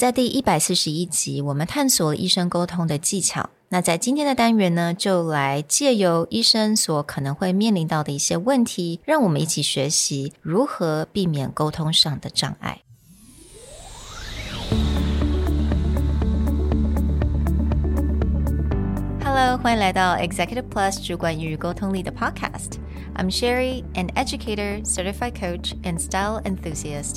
在第一百四十一集，我们探索了医生沟通的技巧。那在今天的单元呢，就来借由医生所可能会面临到的一些问题，让我们一起学习如何避免沟通上的障碍。Hello，欢迎来到 Executive Plus 主管与沟通力的 Podcast。I'm Sherry, an educator, certified coach, and style enthusiast.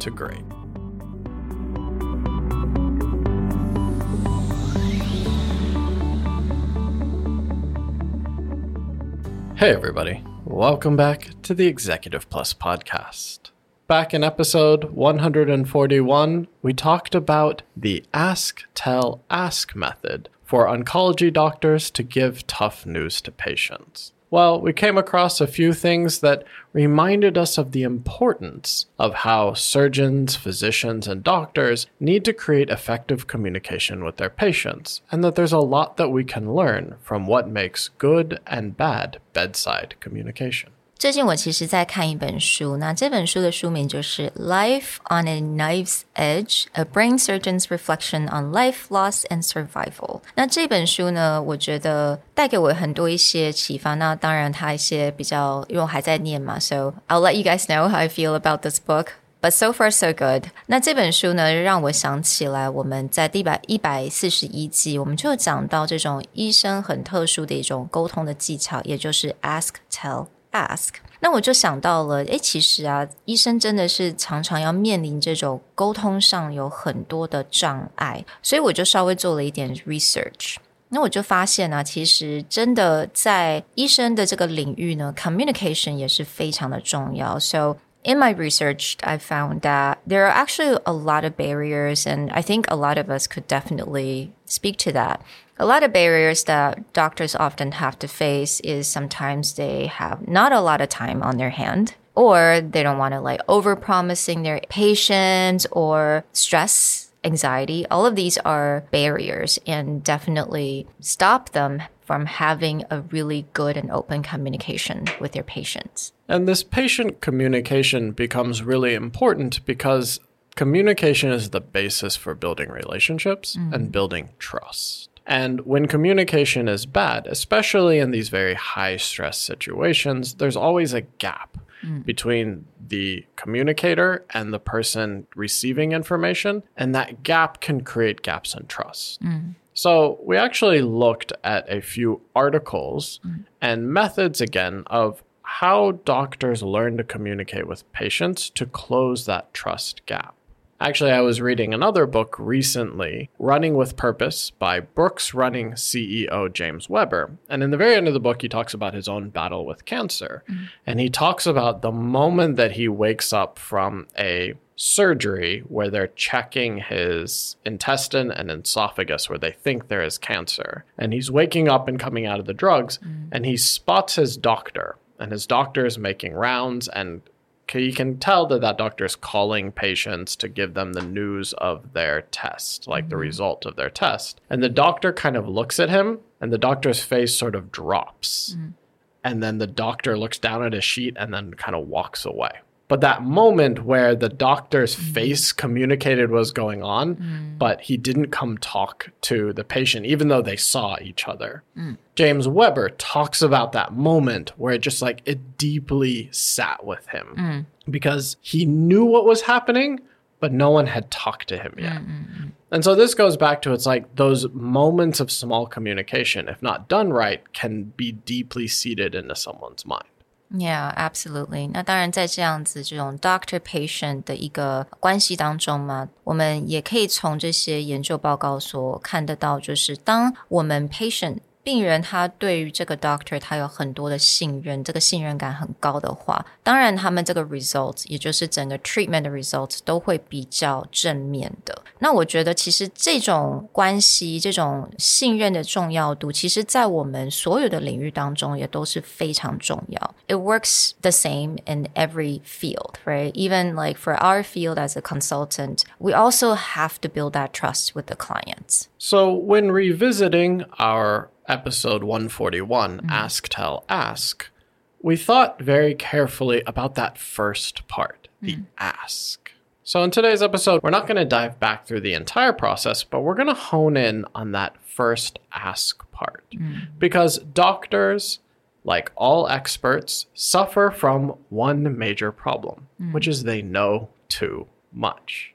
to great. Hey, everybody. Welcome back to the Executive Plus podcast. Back in episode 141, we talked about the ask, tell, ask method for oncology doctors to give tough news to patients. Well, we came across a few things that reminded us of the importance of how surgeons, physicians, and doctors need to create effective communication with their patients, and that there's a lot that we can learn from what makes good and bad bedside communication. 最近我其实在看一本书，那这本书的书名就是《Life on a Knife's Edge: A Brain Surgeon's Reflection on Life, Loss and Survival》。那这本书呢，我觉得带给我很多一些启发。那当然，它一些比较，因为我还在念嘛，so I'll let you guys know how I feel about this book. But so far so good。那这本书呢，让我想起来我们在第百一百四十一集，我们就讲到这种医生很特殊的一种沟通的技巧，也就是 ask tell。 ask，那我就想到了，诶，其实啊，医生真的是常常要面临这种沟通上有很多的障碍，所以我就稍微做了一点 research。那我就发现呢、啊，其实真的在医生的这个领域呢，communication 也是非常的重要。So in my research, I found that there are actually a lot of barriers, and I think a lot of us could definitely speak to that. A lot of barriers that doctors often have to face is sometimes they have not a lot of time on their hand or they don't want to like over promising their patients or stress anxiety all of these are barriers and definitely stop them from having a really good and open communication with their patients. And this patient communication becomes really important because communication is the basis for building relationships mm. and building trust. And when communication is bad, especially in these very high stress situations, there's always a gap mm. between the communicator and the person receiving information. And that gap can create gaps in trust. Mm. So we actually looked at a few articles mm. and methods again of how doctors learn to communicate with patients to close that trust gap. Actually, I was reading another book recently, Running with Purpose by Brooks Running CEO James Weber. And in the very end of the book, he talks about his own battle with cancer. Mm-hmm. And he talks about the moment that he wakes up from a surgery where they're checking his intestine and esophagus where they think there is cancer. And he's waking up and coming out of the drugs, mm-hmm. and he spots his doctor. And his doctor is making rounds and you can tell that that doctor is calling patients to give them the news of their test, like mm-hmm. the result of their test. And the doctor kind of looks at him, and the doctor's face sort of drops. Mm-hmm. And then the doctor looks down at his sheet and then kind of walks away. But that moment where the doctor's mm. face communicated what was going on, mm. but he didn't come talk to the patient, even though they saw each other. Mm. James Weber talks about that moment where it just like it deeply sat with him mm. because he knew what was happening, but no one had talked to him yet. Mm-hmm. And so this goes back to it's like those moments of small communication, if not done right, can be deeply seated into someone's mind. Yeah, absolutely. 那当然，在这样子这种 doctor patient 的一个关系当中嘛，我们也可以从这些研究报告所看得到，就是当我们 patient 病人他对于这个 doctor 他有很多的信任，这个信任感很高的话，当然他们这个 results 也就是整个 treatment 的 results 都会比较正面的。那我觉得其实这种关系、这种信任的重要度，其实在我们所有的领域当中也都是非常重要。It works the same in every field, right? Even like for our field as a consultant, we also have to build that trust with the clients. So, when revisiting our episode 141, mm-hmm. Ask, Tell, Ask, we thought very carefully about that first part, the mm. ask. So, in today's episode, we're not going to dive back through the entire process, but we're going to hone in on that first ask part. Mm. Because doctors, like all experts, suffer from one major problem, mm. which is they know too much.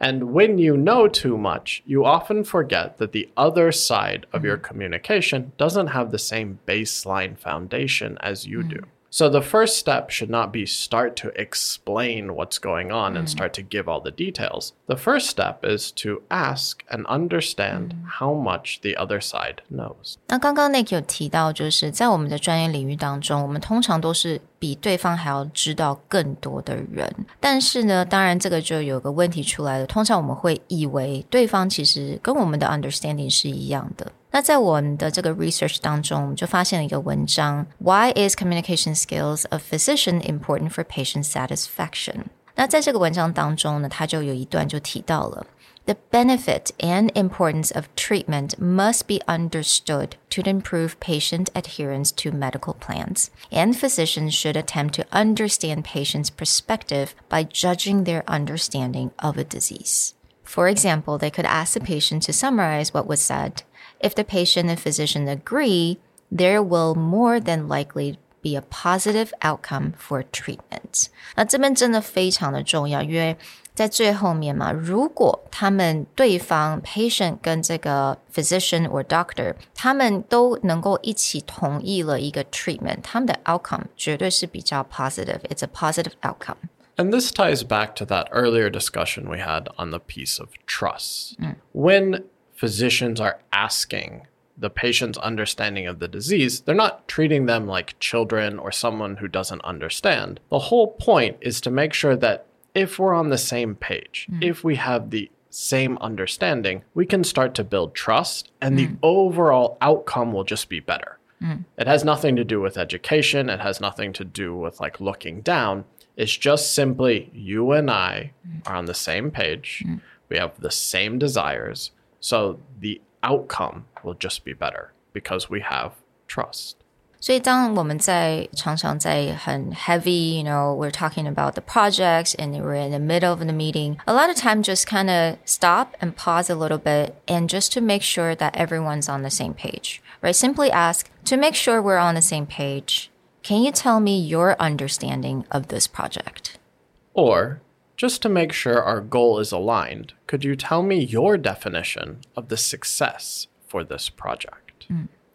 And when you know too much, you often forget that the other side of your mm-hmm. communication doesn't have the same baseline foundation as you mm-hmm. do. So the first step should not be start to explain what's going on and start to give all the details. The first step is to ask and understand how much the other side knows. 那刚刚 Nick 有提到，就是在我们的专业领域当中，我们通常都是比对方还要知道更多的人。但是呢，当然这个就有个问题出来了。通常我们会以为对方其实跟我们的 understanding 是一样的。 那在我们的这个 research 当中，我们就发现了一个文章：Why is communication skills of physician important for patient satisfaction？那在这个文章当中呢，他就有一段就提到了。The benefit and importance of treatment must be understood to improve patient adherence to medical plans, and physicians should attempt to understand patients' perspective by judging their understanding of a disease. For example, they could ask the patient to summarize what was said. If the patient and physician agree, there will more than likely be a positive outcome for treatment. 那这边真的非常的重要，因为在最后面嘛，如果他们对方 patient 跟这个 physician or doctor 他们都能够一起同意了一个 treatment，他们的 outcome 绝对是比较 positive. It's a positive outcome. And this ties back to that earlier discussion we had on the piece of trust. When physicians are asking the patient's understanding of the disease, they're not treating them like children or someone who doesn't understand. The whole point is to make sure that if we're on the same page, hmm. if we have the same understanding, we can start to build trust and the hmm. overall outcome will just be better. Hmm. It has nothing to do with education, it has nothing to do with like looking down. It's just simply you and I are on the same page. We have the same desires. So the outcome will just be better because we have trust. 所以，当我们在常常在很 heavy，you know，we're talking about the projects and we're in the middle of the meeting. A lot of time, just kind of stop and pause a little bit, and just to make sure that everyone's on the same page, right? Simply ask to make sure we're on the same page. Can you tell me your understanding of this project? Or just to make sure our goal is aligned, could you tell me your definition of the success for this project?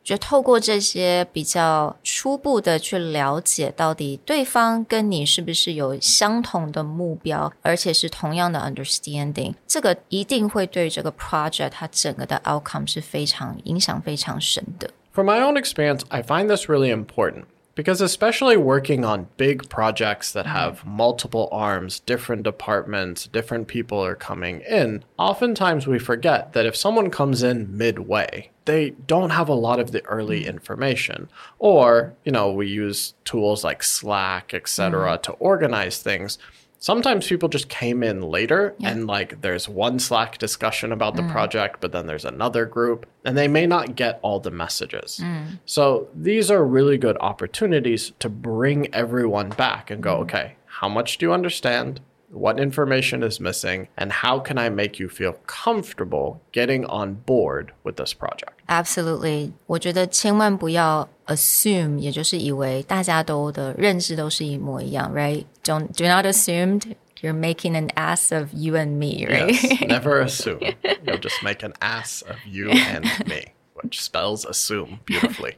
就透过这些比较初步的去了解，到底对方跟你是不是有相同的目标，而且是同样的 understanding，这个一定会对这个 project 它整个的 outcome 是非常影响非常深的。 From my own experience, I find this really important because, especially working on big projects that mm-hmm. have multiple arms, different departments, different people are coming in, oftentimes we forget that if someone comes in midway, they don't have a lot of the early mm-hmm. information. Or, you know, we use tools like Slack, etc., mm-hmm. to organize things Sometimes people just came in later and like there's one Slack discussion about the project, but then there's another group and they may not get all the messages. So these are really good opportunities to bring everyone back and go, okay, how much do you understand? What information is missing? And how can I make you feel comfortable getting on board with this project? Absolutely，我觉得千万不要 assume，也就是以为大家都的认知都是一模一样 ，right？Don't do not assume you're making an ass of you and me, right？Yes, never assume. You'll just make an ass of you and me, which spells assume beautifully.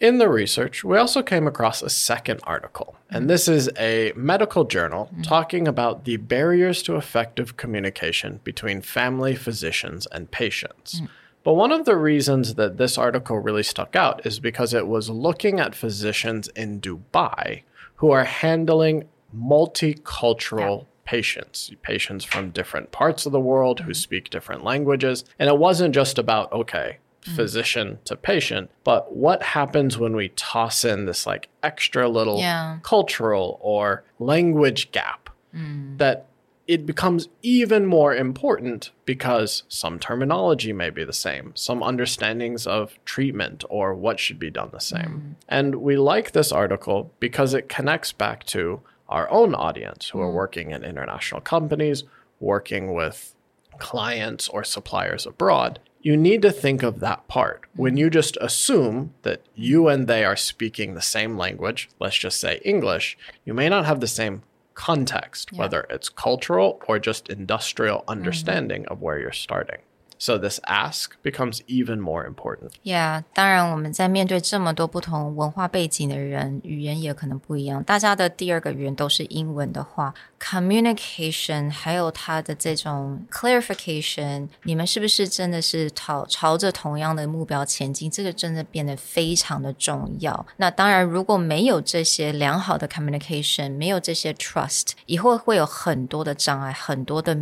In the research, we also came across a second article, and this is a medical journal mm-hmm. talking about the barriers to effective communication between family physicians and patients. Mm. But one of the reasons that this article really stuck out is because it was looking at physicians in Dubai who are handling multicultural patients, patients from different parts of the world who mm-hmm. speak different languages. And it wasn't just about, okay, mm. physician to patient, but what happens when we toss in this like extra little Yeah. cultural or language gap mm. that it becomes even more important because some terminology may be the same, some understandings of treatment or what should be done the same. Mm-hmm. And we like this article because it connects back to our own audience who are mm-hmm. working in international companies, working with clients or suppliers abroad. You need to think of that part. When mm-hmm. you just assume that you and they are speaking the same language, let's just say English, you may not have the same context, whether it's cultural or just industrial mm-hmm. understanding of where you're starting. So this ask becomes even more important. Yeah，当然我们在面对这么多不同文化背景的人，语言也可能不一样。大家的第二个语言都是英文的话，communication 还有它的这种 clarification，你们是不是真的是朝朝着同样的目标前进？这个真的变得非常的重要。那当然，如果没有这些良好的 communication，没有这些 trust，以后会有很多的障碍，很多的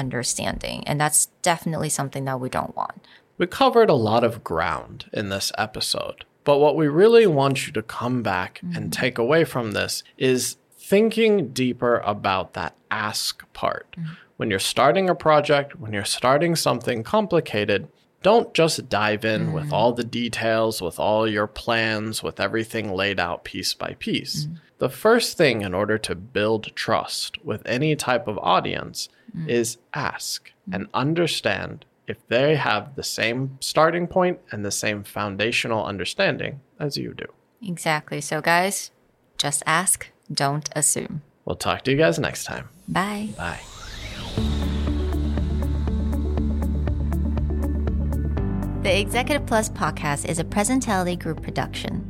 Misunderstanding, and that's definitely something that we don't want. We covered a lot of ground in this episode, but what we really want you to come back and mm-hmm. take away from this is thinking deeper about that ask part. Mm-hmm. When you're starting a project, when you're starting something complicated, don't just dive in with mm-hmm. all the details, with all your plans, with everything laid out piece by piece. The first thing in order to build trust with any type of audience mm. is ask and understand if they have the same starting point and the same foundational understanding as you do. Exactly. So, guys, just ask, don't assume. We'll talk to you guys next time. Bye. Bye. The Executive Plus podcast is a Presentality Group production,